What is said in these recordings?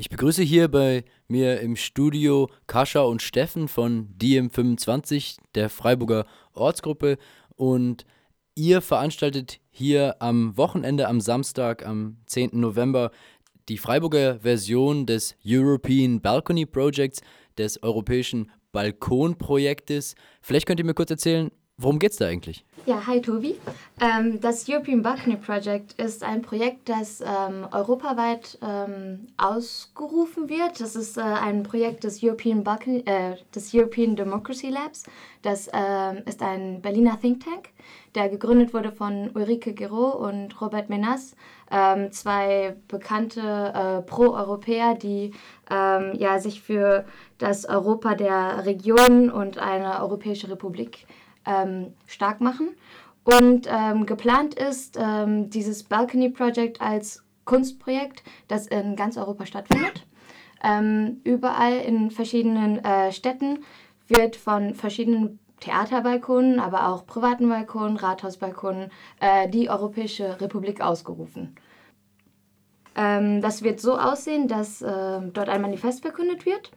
Ich begrüße hier bei mir im Studio Kascha und Steffen von DM25, der Freiburger Ortsgruppe. Und ihr veranstaltet hier am Wochenende, am Samstag, am 10. November, die Freiburger Version des European Balcony Projects, des europäischen Balkonprojektes. Vielleicht könnt ihr mir kurz erzählen, worum geht es da eigentlich? Ja, hi Tobi. Ähm, das European Balcony Project ist ein Projekt, das ähm, europaweit ähm, ausgerufen wird. Das ist äh, ein Projekt des European, Balcony, äh, des European Democracy Labs. Das äh, ist ein Berliner Think Tank, der gegründet wurde von Ulrike Giraud und Robert Menas, ähm, zwei bekannte äh, Pro-Europäer, die ähm, ja, sich für das Europa der Regionen und eine Europäische Republik ähm, stark machen. Und ähm, geplant ist ähm, dieses Balcony Project als Kunstprojekt, das in ganz Europa stattfindet. Ähm, überall in verschiedenen äh, Städten wird von verschiedenen Theaterbalkonen, aber auch privaten Balkonen, Rathausbalkonen äh, die Europäische Republik ausgerufen. Ähm, das wird so aussehen, dass äh, dort ein Manifest verkündet wird,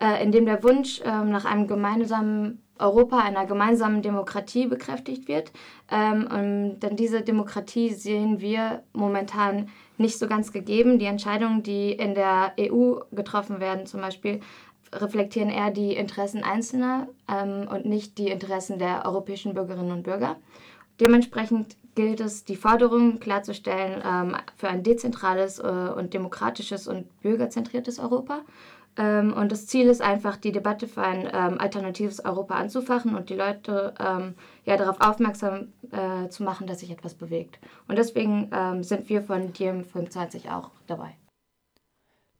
äh, in dem der Wunsch ähm, nach einem gemeinsamen Europa einer gemeinsamen Demokratie bekräftigt wird. Ähm, dann diese Demokratie sehen wir momentan nicht so ganz gegeben. Die Entscheidungen, die in der EU getroffen werden, zum Beispiel, reflektieren eher die Interessen Einzelner ähm, und nicht die Interessen der europäischen Bürgerinnen und Bürger. Dementsprechend gilt es, die Forderungen klarzustellen ähm, für ein dezentrales äh, und demokratisches und bürgerzentriertes Europa ähm, und das Ziel ist einfach, die Debatte für ein ähm, alternatives Europa anzufachen und die Leute ähm, ja, darauf aufmerksam äh, zu machen, dass sich etwas bewegt. Und deswegen ähm, sind wir von DiEM 25 auch dabei.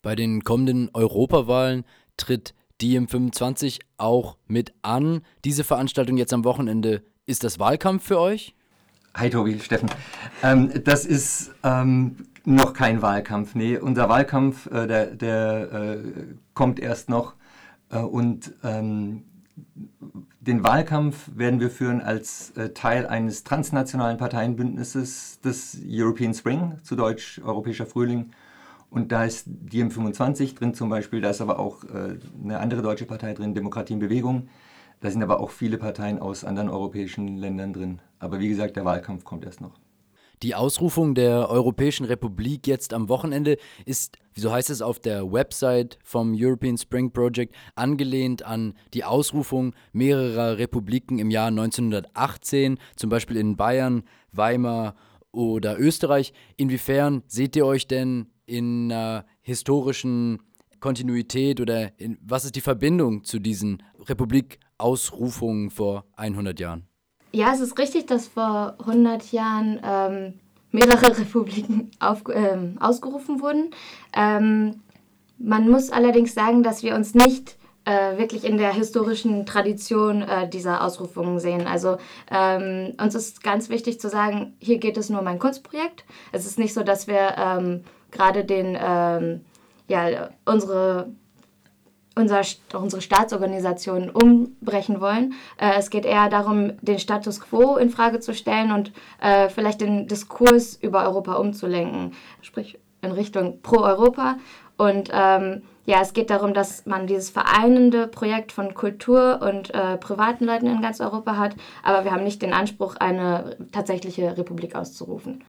Bei den kommenden Europawahlen tritt DiEM 25 auch mit an. Diese Veranstaltung jetzt am Wochenende, ist das Wahlkampf für euch? Hi Tobi, Steffen. Ähm, das ist ähm, noch kein Wahlkampf. Nee, unser Wahlkampf, äh, der, der äh, kommt erst noch. Äh, und ähm, den Wahlkampf werden wir führen als äh, Teil eines transnationalen Parteienbündnisses des European Spring, zu Deutsch Europäischer Frühling. Und da ist die M25 drin zum Beispiel, da ist aber auch äh, eine andere deutsche Partei drin, Demokratie in Bewegung. Da sind aber auch viele Parteien aus anderen europäischen Ländern drin. Aber wie gesagt, der Wahlkampf kommt erst noch. Die Ausrufung der Europäischen Republik jetzt am Wochenende ist, so heißt es auf der Website vom European Spring Project, angelehnt an die Ausrufung mehrerer Republiken im Jahr 1918, zum Beispiel in Bayern, Weimar oder Österreich. Inwiefern seht ihr euch denn in einer historischen Kontinuität oder in, was ist die Verbindung zu diesen Republikausrufungen vor 100 Jahren? Ja, es ist richtig, dass vor 100 Jahren ähm, mehrere Republiken auf, ähm, ausgerufen wurden. Ähm, man muss allerdings sagen, dass wir uns nicht äh, wirklich in der historischen Tradition äh, dieser Ausrufungen sehen. Also ähm, uns ist ganz wichtig zu sagen, hier geht es nur um ein Kunstprojekt. Es ist nicht so, dass wir ähm, gerade den, ähm, ja, unsere unser, unsere Staatsorganisation umbrechen wollen. Äh, es geht eher darum, den Status quo in Frage zu stellen und äh, vielleicht den Diskurs über Europa umzulenken, sprich in Richtung Pro-Europa. Und ähm, ja, es geht darum, dass man dieses vereinende Projekt von Kultur und äh, privaten Leuten in ganz Europa hat, aber wir haben nicht den Anspruch, eine tatsächliche Republik auszurufen.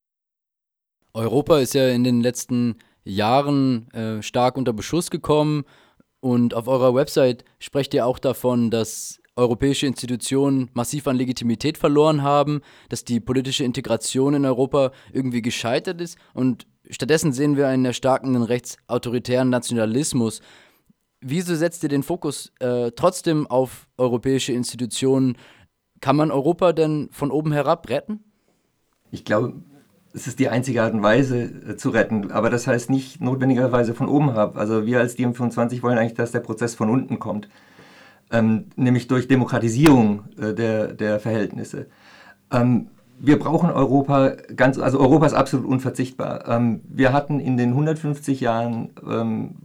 Europa ist ja in den letzten Jahren äh, stark unter Beschuss gekommen und auf eurer Website sprecht ihr auch davon, dass europäische Institutionen massiv an Legitimität verloren haben, dass die politische Integration in Europa irgendwie gescheitert ist und stattdessen sehen wir einen erstarkenden rechtsautoritären Nationalismus. Wieso setzt ihr den Fokus äh, trotzdem auf europäische Institutionen? Kann man Europa denn von oben herab retten? Ich glaube, es ist die einzige Art und Weise äh, zu retten. Aber das heißt nicht notwendigerweise von oben herab. Also wir als DM25 wollen eigentlich, dass der Prozess von unten kommt. Ähm, nämlich durch Demokratisierung äh, der, der Verhältnisse. Ähm, wir brauchen Europa ganz, also Europa ist absolut unverzichtbar. Ähm, wir hatten in den 150 Jahren ähm,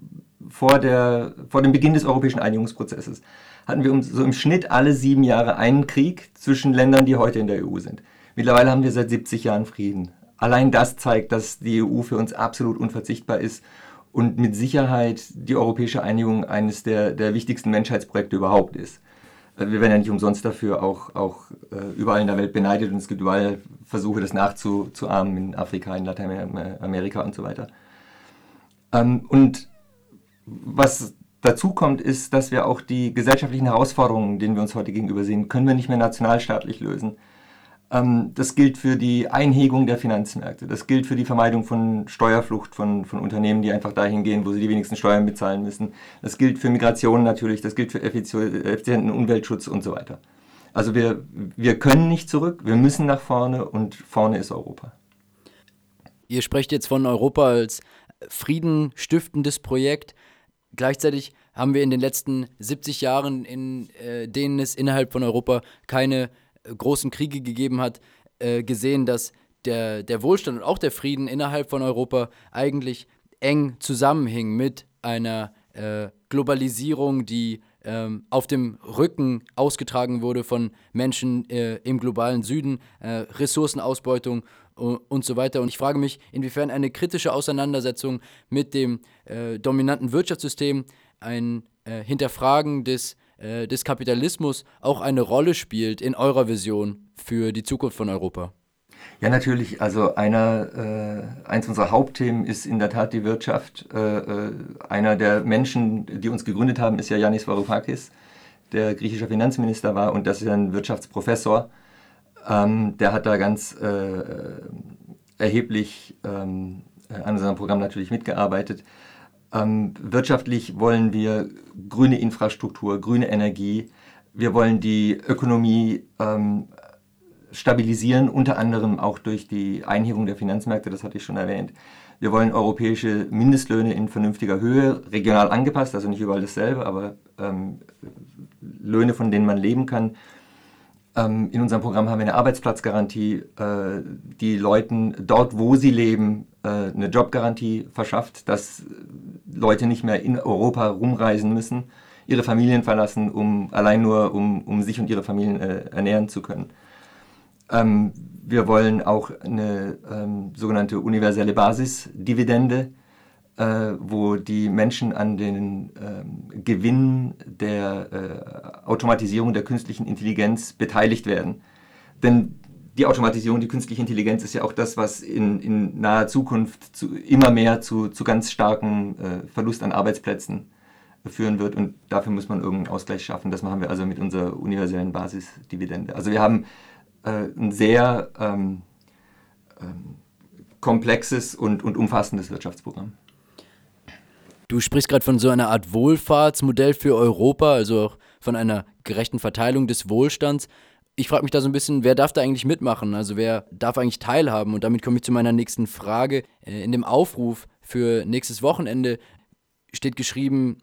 vor, der, vor dem Beginn des europäischen Einigungsprozesses, hatten wir so im Schnitt alle sieben Jahre einen Krieg zwischen Ländern, die heute in der EU sind. Mittlerweile haben wir seit 70 Jahren Frieden allein das zeigt, dass die EU für uns absolut unverzichtbar ist und mit Sicherheit die europäische Einigung eines der, der wichtigsten Menschheitsprojekte überhaupt ist. Äh, wir werden ja nicht umsonst dafür auch, auch äh, überall in der Welt beneidet und es gibt überall Versuche, das nachzuahmen in Afrika, in Lateinamerika und so weiter. Ähm, und was dazu kommt, ist, dass wir auch die gesellschaftlichen Herausforderungen, denen wir uns heute gegenüber sehen, können wir nicht mehr nationalstaatlich lösen. Ähm, das gilt für die Einhegung der Finanzmärkte. Das gilt für die Vermeidung von Steuerflucht von, von Unternehmen, die einfach dahin gehen, wo sie die wenigsten Steuern bezahlen müssen. Das gilt für Migration natürlich. Das gilt für effizienten Umweltschutz und so weiter. Also wir, wir können nicht zurück, wir müssen nach vorne und vorne ist Europa. Ihr sprecht jetzt von Europa als friedenstiftendes Projekt. Gleichzeitig haben wir in den letzten 70 Jahren, in äh, denen es innerhalb von Europa keine äh, großen Kriege gegeben hat, äh, gesehen, dass der, der Wohlstand und auch der Frieden innerhalb von Europa eigentlich eng zusammenhing mit einer äh, Globalisierung, die ähm, auf dem Rücken ausgetragen wurde von Menschen äh, im globalen Süden, äh, Ressourcenausbeutung und so weiter. Und ich frage mich, inwiefern eine kritische Auseinandersetzung mit dem äh, dominanten Wirtschaftssystem, ein äh, Hinterfragen des, äh, des Kapitalismus auch eine Rolle spielt in eurer Vision für die Zukunft von Europa. Ja, natürlich. Also einer, äh, eins unserer Hauptthemen ist in der Tat die Wirtschaft. Äh, äh, einer der Menschen, die uns gegründet haben, ist ja Yanis Varoufakis, der griechischer Finanzminister war und das ist ein Wirtschaftsprofessor. Ähm, der hat da ganz äh, erheblich ähm, an unserem Programm natürlich mitgearbeitet. Ähm, wirtschaftlich wollen wir grüne Infrastruktur, grüne Energie. Wir wollen die Ökonomie ähm, stabilisieren, unter anderem auch durch die Einhebung der Finanzmärkte, das hatte ich schon erwähnt. Wir wollen europäische Mindestlöhne in vernünftiger Höhe, regional angepasst, also nicht überall dasselbe, aber ähm, Löhne, von denen man leben kann. Ähm, in unserem Programm haben wir eine Arbeitsplatzgarantie, äh, die Leuten dort, wo sie leben, äh, eine Jobgarantie verschafft, dass Leute nicht mehr in Europa rumreisen müssen, ihre Familien verlassen, um allein nur um, um sich und ihre Familien äh, ernähren zu können. Ähm, wir wollen auch eine ähm, sogenannte universelle Basisdividende äh, wo die Menschen an den ähm, Gewinnen der äh, Automatisierung der künstlichen Intelligenz beteiligt werden. Denn die Automatisierung, die künstliche Intelligenz ist ja auch das, was in, in naher Zukunft zu, immer mehr zu, zu ganz starkem äh, Verlust an Arbeitsplätzen führen wird und dafür muss man irgendeinen Ausgleich schaffen. Das machen wir also mit unserer universellen Basisdividende. Also wir haben äh, ein sehr ähm, ähm, komplexes und, und umfassendes Wirtschaftsprogramm. Du sprichst gerade von so einer Art Wohlfahrtsmodell für Europa, also auch von einer gerechten Verteilung des Wohlstands. Ich frage mich da so ein bisschen, wer darf da eigentlich mitmachen? Also wer darf eigentlich teilhaben? Und damit komme ich zu meiner nächsten Frage. Äh, in dem Aufruf für nächstes Wochenende steht geschrieben,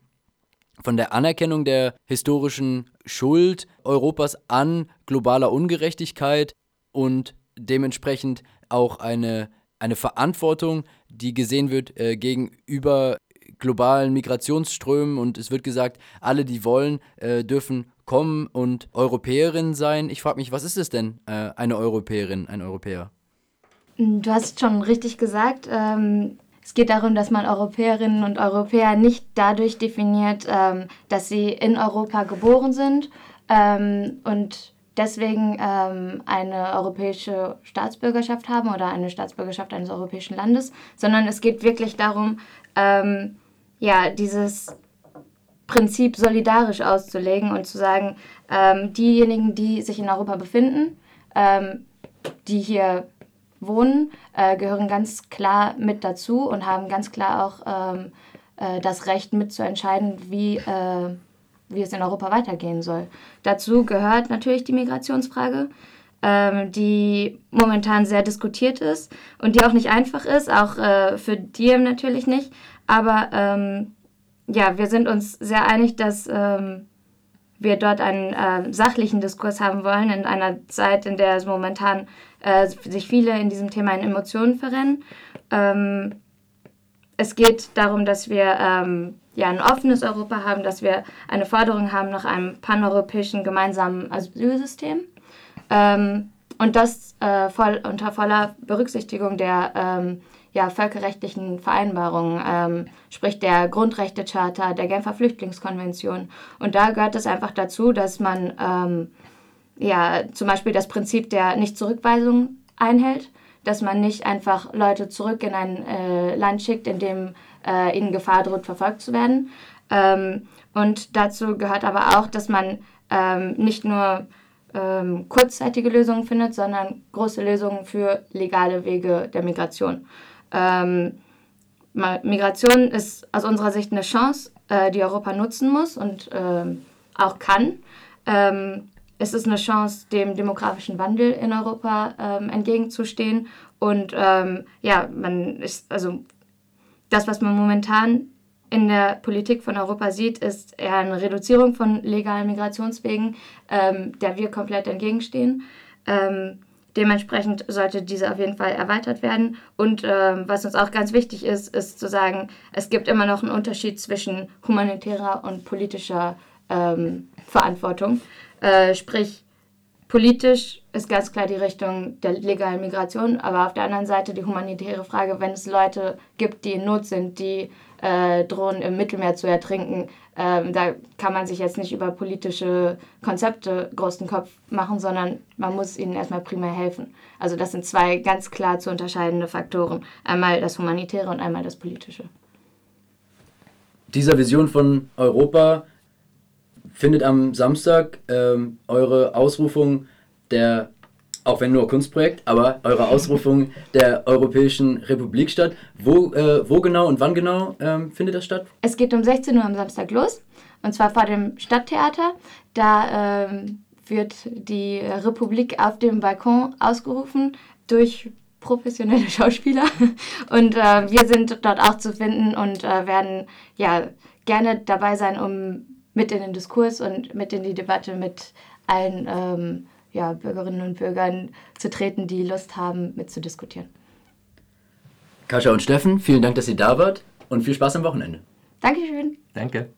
von der Anerkennung der historischen Schuld Europas an globaler Ungerechtigkeit und dementsprechend auch eine, eine Verantwortung, die gesehen wird äh, gegenüber globalen Migrationsströmen und es wird gesagt, alle, die wollen, äh, dürfen kommen und Europäerin sein. Ich frage mich, was ist es denn, äh, eine Europäerin, ein Europäer? Du hast schon richtig gesagt, ähm, es geht darum, dass man Europäerinnen und Europäer nicht dadurch definiert, ähm, dass sie in Europa geboren sind ähm, und deswegen ähm, eine europäische Staatsbürgerschaft haben oder eine Staatsbürgerschaft eines europäischen Landes, sondern es geht wirklich darum, ähm, ja, dieses Prinzip solidarisch auszulegen und zu sagen, ähm, diejenigen, die sich in Europa befinden, ähm, die hier wohnen, äh, gehören ganz klar mit dazu und haben ganz klar auch ähm, äh, das Recht mitzuentscheiden, wie, äh, wie es in Europa weitergehen soll. Dazu gehört natürlich die Migrationsfrage, ähm, die momentan sehr diskutiert ist und die auch nicht einfach ist, auch äh, für Diem natürlich nicht. Aber ähm, ja, wir sind uns sehr einig, dass ähm, wir dort einen äh, sachlichen Diskurs haben wollen in einer Zeit, in der es momentan äh, sich viele in diesem Thema in Emotionen verrennen. Ähm, es geht darum, dass wir ähm, ja, ein offenes Europa haben, dass wir eine Forderung haben nach einem paneuropäischen gemeinsamen Asylsystem. Ähm, und das äh, voll, unter voller Berücksichtigung der ähm, ja, völkerrechtlichen Vereinbarungen, ähm, sprich der Grundrechtecharta, der Genfer Flüchtlingskonvention. Und da gehört es einfach dazu, dass man ähm, ja, zum Beispiel das Prinzip der Nichtzurückweisung einhält, dass man nicht einfach Leute zurück in ein äh, Land schickt, in dem äh, ihnen Gefahr droht, verfolgt zu werden. Ähm, und dazu gehört aber auch, dass man ähm, nicht nur ähm, kurzzeitige Lösungen findet, sondern große Lösungen für legale Wege der Migration. Ähm, Migration ist aus unserer Sicht eine Chance, äh, die Europa nutzen muss und ähm, auch kann. Ähm, es ist eine Chance, dem demografischen Wandel in Europa ähm, entgegenzustehen. Und ähm, ja, man ist, also das, was man momentan in der Politik von Europa sieht, ist eher eine Reduzierung von legalen Migrationswegen, ähm, der wir komplett entgegenstehen. Dementsprechend sollte diese auf jeden Fall erweitert werden. Und ähm, was uns auch ganz wichtig ist, ist zu sagen, es gibt immer noch einen Unterschied zwischen humanitärer und politischer ähm, Verantwortung. Äh, sprich, politisch ist ganz klar die Richtung der legalen Migration, aber auf der anderen Seite die humanitäre Frage, wenn es Leute gibt, die in Not sind, die äh, drohen im Mittelmeer zu ertrinken, ähm, da kann man sich jetzt nicht über politische Konzepte großen Kopf machen, sondern man muss ihnen erstmal primär helfen. Also das sind zwei ganz klar zu unterscheidende Faktoren. Einmal das Humanitäre und einmal das Politische. Dieser Vision von Europa findet am Samstag ähm, eure Ausrufung der, auch wenn nur Kunstprojekt, aber eure Ausrufung der Europäischen Republik statt. Wo, äh, wo genau und wann genau ähm, findet das statt? Es geht um 16 Uhr am Samstag los und zwar vor dem Stadttheater. Da ähm, wird die Republik auf dem Balkon ausgerufen durch professionelle Schauspieler und äh, wir sind dort auch zu finden und äh, werden ja gerne dabei sein, um mit in den Diskurs und mit in die Debatte mit allen ähm, ja, Bürgerinnen und Bürgern zu treten, die Lust haben, mitzudiskutieren. Kascha und Steffen, vielen Dank, dass ihr da wart und viel Spaß am Wochenende. Dankeschön. Danke.